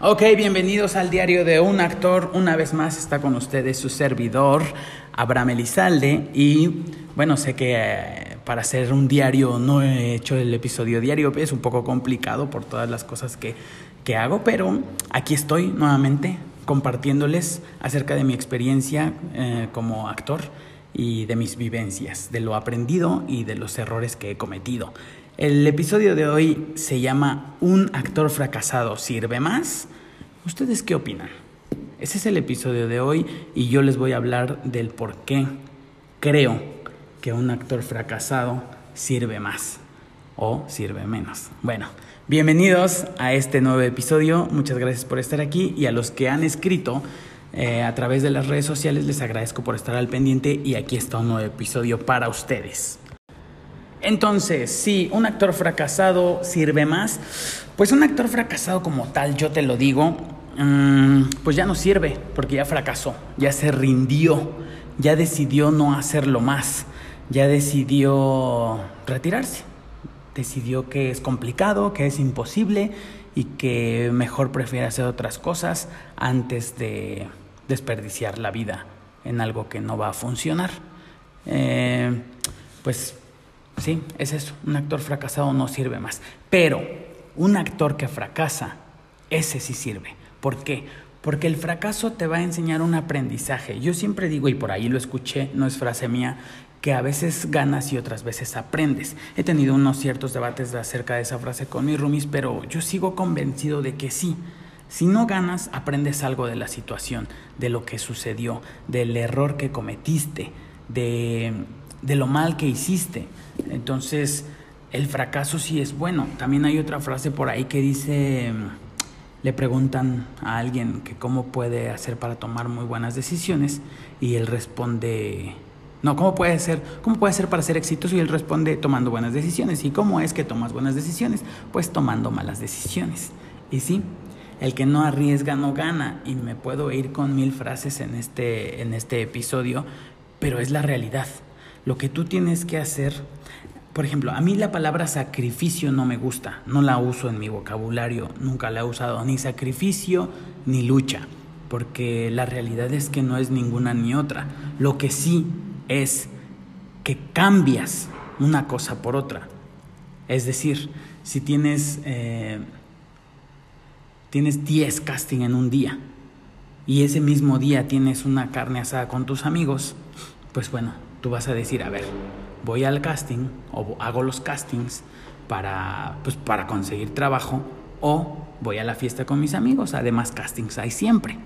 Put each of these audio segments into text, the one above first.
Ok, bienvenidos al diario de un actor. Una vez más está con ustedes su servidor, Abraham Elizalde. Y bueno, sé que eh, para hacer un diario no he hecho el episodio diario, es un poco complicado por todas las cosas que, que hago, pero aquí estoy nuevamente compartiéndoles acerca de mi experiencia eh, como actor y de mis vivencias, de lo aprendido y de los errores que he cometido. El episodio de hoy se llama ¿Un actor fracasado sirve más? ¿Ustedes qué opinan? Ese es el episodio de hoy y yo les voy a hablar del por qué creo que un actor fracasado sirve más o sirve menos. Bueno, bienvenidos a este nuevo episodio. Muchas gracias por estar aquí y a los que han escrito eh, a través de las redes sociales les agradezco por estar al pendiente y aquí está un nuevo episodio para ustedes. Entonces, si un actor fracasado sirve más, pues un actor fracasado como tal, yo te lo digo, mm, pues ya no sirve, porque ya fracasó, ya se rindió, ya decidió no hacerlo más, ya decidió retirarse, decidió que es complicado, que es imposible y que mejor prefiere hacer otras cosas antes de desperdiciar la vida en algo que no va a funcionar. Eh, pues Sí, es eso. Un actor fracasado no sirve más. Pero un actor que fracasa, ese sí sirve. ¿Por qué? Porque el fracaso te va a enseñar un aprendizaje. Yo siempre digo, y por ahí lo escuché, no es frase mía, que a veces ganas y otras veces aprendes. He tenido unos ciertos debates acerca de esa frase con mis roomies, pero yo sigo convencido de que sí. Si no ganas, aprendes algo de la situación, de lo que sucedió, del error que cometiste, de, de lo mal que hiciste. Entonces, el fracaso sí es bueno. También hay otra frase por ahí que dice, le preguntan a alguien que cómo puede hacer para tomar muy buenas decisiones y él responde, no, ¿cómo puede ser? ¿Cómo puede ser para ser exitoso? Y él responde tomando buenas decisiones. ¿Y cómo es que tomas buenas decisiones? Pues tomando malas decisiones. Y sí, el que no arriesga no gana. Y me puedo ir con mil frases en este, en este episodio, pero es la realidad. Lo que tú tienes que hacer, por ejemplo, a mí la palabra sacrificio no me gusta, no la uso en mi vocabulario, nunca la he usado, ni sacrificio ni lucha, porque la realidad es que no es ninguna ni otra. Lo que sí es que cambias una cosa por otra. Es decir, si tienes, eh, tienes 10 casting en un día y ese mismo día tienes una carne asada con tus amigos, pues bueno, tú vas a decir, a ver, voy al casting o hago los castings para, pues, para conseguir trabajo o voy a la fiesta con mis amigos, además castings hay siempre.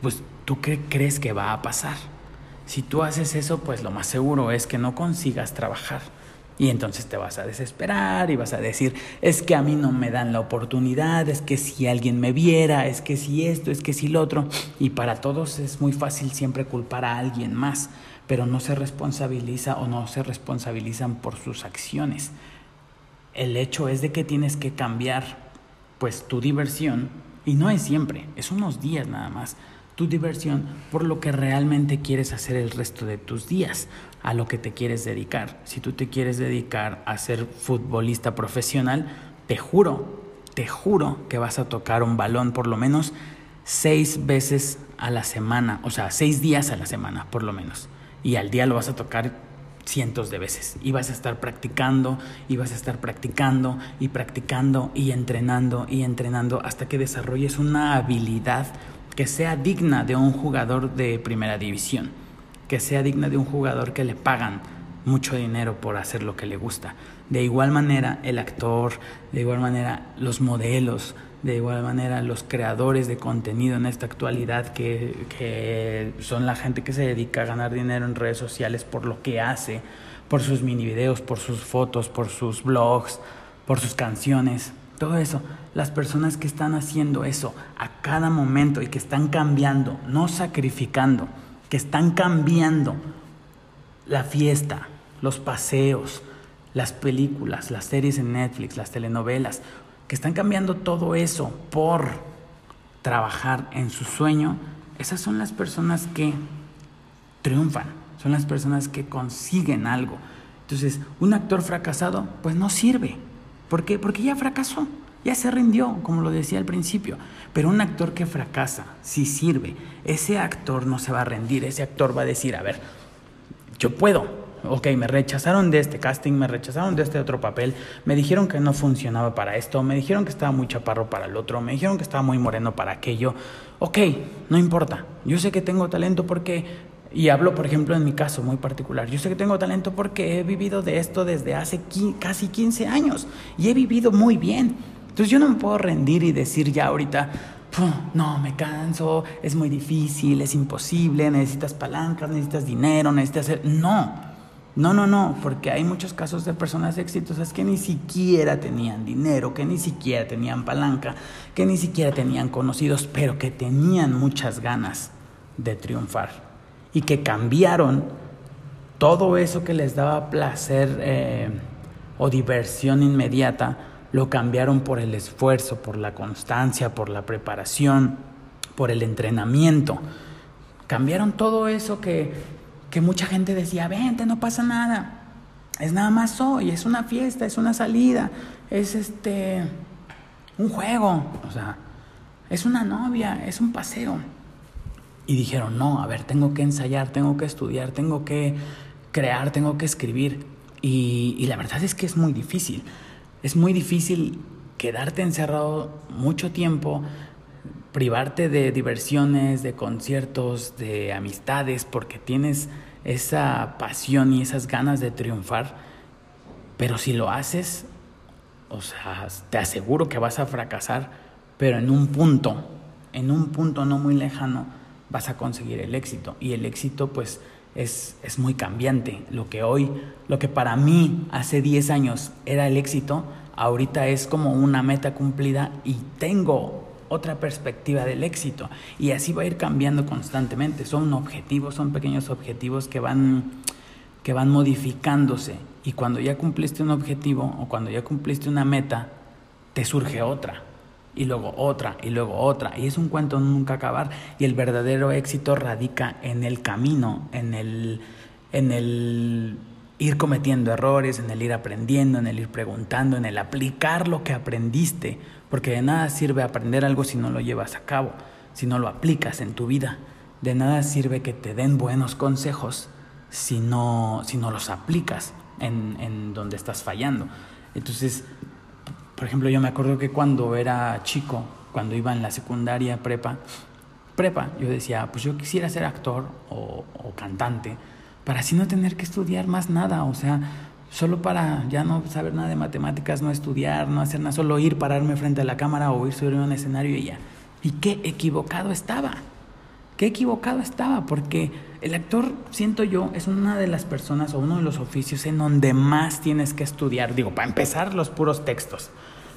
Pues tú qué crees que va a pasar? Si tú haces eso, pues lo más seguro es que no consigas trabajar. Y entonces te vas a desesperar y vas a decir, es que a mí no me dan la oportunidad, es que si alguien me viera, es que si esto, es que si lo otro. Y para todos es muy fácil siempre culpar a alguien más pero no se responsabiliza o no se responsabilizan por sus acciones. El hecho es de que tienes que cambiar pues tu diversión y no es siempre, es unos días nada más. Tu diversión por lo que realmente quieres hacer el resto de tus días, a lo que te quieres dedicar. Si tú te quieres dedicar a ser futbolista profesional, te juro, te juro que vas a tocar un balón por lo menos seis veces a la semana, o sea, seis días a la semana por lo menos y al día lo vas a tocar cientos de veces y vas a estar practicando y vas a estar practicando y practicando y entrenando y entrenando hasta que desarrolles una habilidad que sea digna de un jugador de primera división, que sea digna de un jugador que le pagan mucho dinero por hacer lo que le gusta. De igual manera el actor, de igual manera los modelos, de igual manera los creadores de contenido en esta actualidad que, que, son la gente que se dedica a ganar dinero en redes sociales por lo que hace, por sus mini videos, por sus fotos, por sus blogs, por sus canciones, todo eso. Las personas que están haciendo eso a cada momento y que están cambiando, no sacrificando, que están cambiando la fiesta, los paseos, las películas, las series en Netflix, las telenovelas, que están cambiando todo eso por trabajar en su sueño, esas son las personas que triunfan, son las personas que consiguen algo. Entonces, un actor fracasado, pues no sirve. ¿Por qué? Porque ya fracasó. ya se rindió, como lo decía al principio. Pero un actor que fracasa, si sirve, ese actor no se va a rendir, ese actor va a decir, a ver, yo puedo. Ok, me rechazaron de este casting, me rechazaron de este otro papel, me dijeron que no funcionaba para esto, me dijeron que estaba muy chaparro para el otro, me dijeron que estaba muy moreno para aquello. Ok, no importa, yo sé que tengo talento porque y hablo, por ejemplo, en mi caso muy particular. Yo sé que tengo talento porque he vivido de esto desde hace casi 15 años y he vivido muy bien. Entonces yo no me puedo rendir y decir ya ahorita, no, me canso, es muy difícil, es imposible, necesitas palancas, necesitas dinero, necesitas. No, no, no, no, porque hay muchos casos de personas exitosas que ni siquiera tenían dinero, que ni siquiera tenían palanca, que ni siquiera tenían conocidos, pero que tenían muchas ganas de triunfar y que cambiaron todo eso que les daba placer eh, o diversión inmediata lo cambiaron por el esfuerzo, por la constancia, por la preparación, por el entrenamiento. Cambiaron todo eso que, que mucha gente decía, vente, no pasa nada. Es nada más hoy, es una fiesta, es una salida, es este un juego, o sea, es una novia, es un paseo. Y dijeron, no, a ver, tengo que ensayar, tengo que estudiar, tengo que crear, tengo que escribir. Y, y la verdad es que es muy difícil es muy difícil quedarte encerrado mucho tiempo, privarte de diversiones, de conciertos, de amistades, porque tienes esa pasión y esas ganas de triunfar, pero si lo haces, o sea, te aseguro que vas a fracasar, pero en un punto, en un punto no muy lejano, vas a conseguir el éxito. Y el éxito, pues, es, es muy cambiante. Lo que hoy, lo que para mí hace 10 años era el éxito, ahorita es como una meta cumplida y tengo otra perspectiva del éxito. Y así va a ir cambiando constantemente. Son objetivos, son pequeños objetivos que van, que van modificándose. Y cuando ya cumpliste un objetivo o cuando ya cumpliste una meta, te surge otra. Y luego otra, y luego otra. Y es un cuento nunca acabar. Y el verdadero éxito radica en el camino, en el, en el ir cometiendo errores, en el ir aprendiendo, en el ir preguntando, en el aplicar lo que aprendiste, porque de nada sirve aprender algo si no lo llevas a cabo, si no lo aplicas en tu vida. De nada sirve que te den buenos consejos si no, si no los aplicas en, en donde estás fallando. Entonces, por ejemplo, yo me acuerdo que cuando era chico, cuando iba en la secundaria prepa, prepa, yo decía, pues yo quisiera ser actor o, o cantante, para así no tener que estudiar más nada, o sea, solo para ya no saber nada de matemáticas, no estudiar, no hacer nada, solo ir, pararme frente a la cámara o ir sobre un escenario y ya. Y qué equivocado estaba, qué equivocado estaba, porque el actor, siento yo, es una de las personas o uno de los oficios en donde más tienes que estudiar. Digo, para empezar, los puros textos.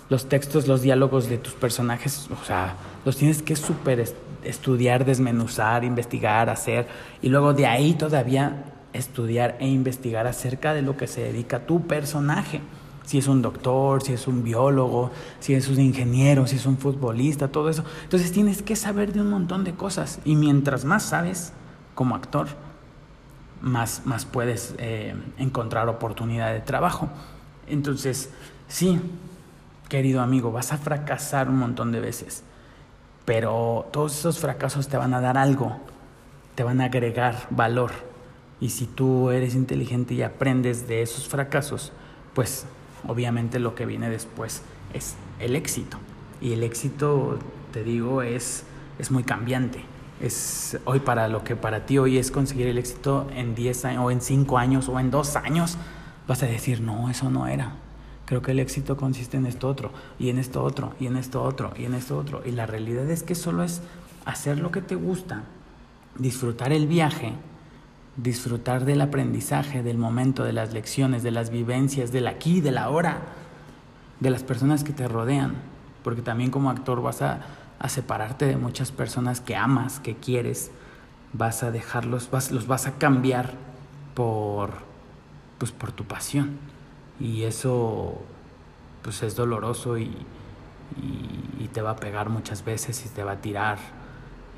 Los textos, los diálogos de tus personajes, o sea, los tienes que súper estudiar, desmenuzar, investigar, hacer. Y luego de ahí todavía estudiar e investigar acerca de lo que se dedica tu personaje. Si es un doctor, si es un biólogo, si es un ingeniero, si es un futbolista, todo eso. Entonces tienes que saber de un montón de cosas. Y mientras más sabes como actor, más, más puedes eh, encontrar oportunidad de trabajo. Entonces, sí, querido amigo, vas a fracasar un montón de veces. Pero todos esos fracasos te van a dar algo, te van a agregar valor y si tú eres inteligente y aprendes de esos fracasos, pues obviamente lo que viene después es el éxito. Y el éxito, te digo, es, es muy cambiante. Es hoy para lo que para ti hoy es conseguir el éxito en 10 años o en 5 años o en 2 años, vas a decir, no, eso no era. Creo que el éxito consiste en esto otro, y en esto otro, y en esto otro, y en esto otro. Y la realidad es que solo es hacer lo que te gusta, disfrutar el viaje disfrutar del aprendizaje, del momento, de las lecciones, de las vivencias, del aquí, de la ahora, de las personas que te rodean, porque también como actor vas a, separarte de muchas personas que amas, que quieres, vas a dejarlos, vas, los vas a cambiar por, pues, por tu pasión. Y eso pues es doloroso y, y te va a pegar muchas veces y te va a tirar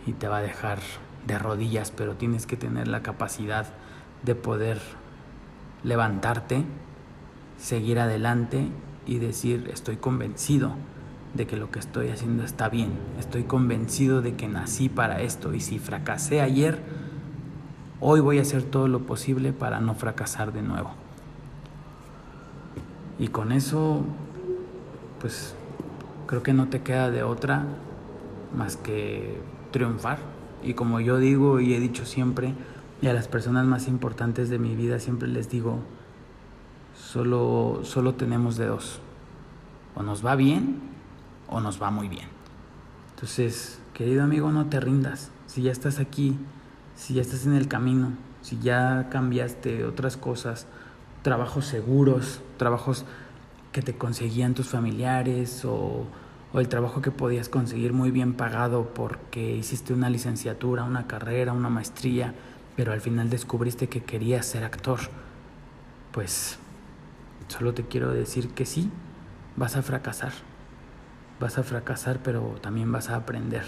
y te va a dejar de rodillas, pero tienes que tener la capacidad de poder levantarte, seguir adelante y decir, estoy convencido de que lo que estoy haciendo está bien. Estoy convencido de que nací para esto y si fracasé ayer, hoy voy a hacer todo lo posible para no fracasar de nuevo. Y con eso, pues creo que no te queda de otra más que triunfar. Y como yo digo y he dicho siempre, y a las personas más importantes de mi vida siempre les digo, solo, solo tenemos de dos. O nos va bien o nos va muy bien. Entonces, querido amigo, no te rindas. Si ya estás aquí, si ya estás en el camino, si ya cambiaste otras cosas, trabajos seguros, trabajos que te conseguían tus familiares o, o, el trabajo que podías conseguir muy bien pagado porque hiciste una licenciatura, una carrera, una maestría, pero al final descubriste que querías ser actor, pues solo te quiero decir que sí, vas a fracasar. Vas a fracasar, pero también vas a aprender.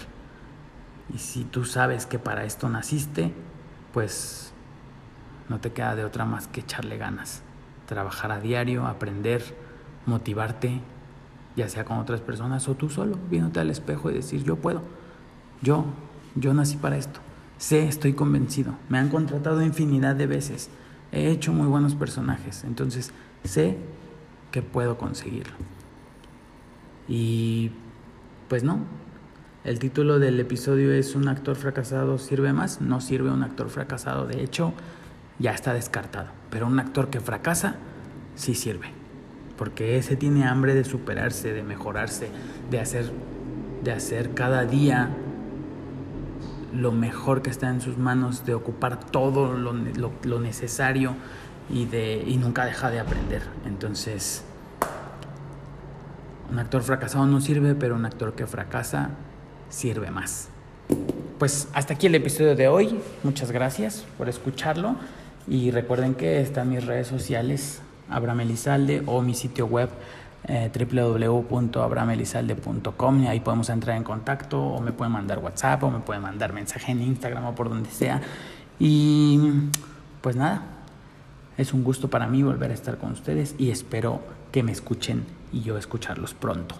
Y si tú sabes que para esto naciste, pues no te queda de otra más que echarle ganas. Trabajar a diario, aprender, motivarte, ya sea con otras personas o tú solo, viéndote al espejo y decir, yo puedo. Yo, yo nací para esto. Sé, estoy convencido. Me han contratado infinidad de veces. He hecho muy buenos personajes. Entonces, sé que puedo conseguirlo. Y pues no. El título del episodio es ¿Un actor fracasado sirve más? No sirve un actor fracasado. De hecho, ya está descartado. Pero un actor que fracasa, sí sirve. Porque ese tiene hambre de superarse, de mejorarse, de hacer, de hacer cada día lo mejor que está en sus manos, de ocupar todo lo, lo, necesario y, de, y nunca deja de aprender. Entonces, un actor fracasado no sirve, pero un actor que fracasa sirve más. Pues hasta aquí el episodio de hoy. Muchas gracias por escucharlo. Y recuerden que están mis redes sociales, Abraham Elizalde, o mi sitio web eh, www.abramelizalde.com y ahí podemos entrar en contacto o me pueden mandar WhatsApp o me pueden mandar mensaje en Instagram o por donde sea. Y pues nada, es un gusto para mí volver a estar con ustedes y espero que me escuchen y yo escucharlos pronto.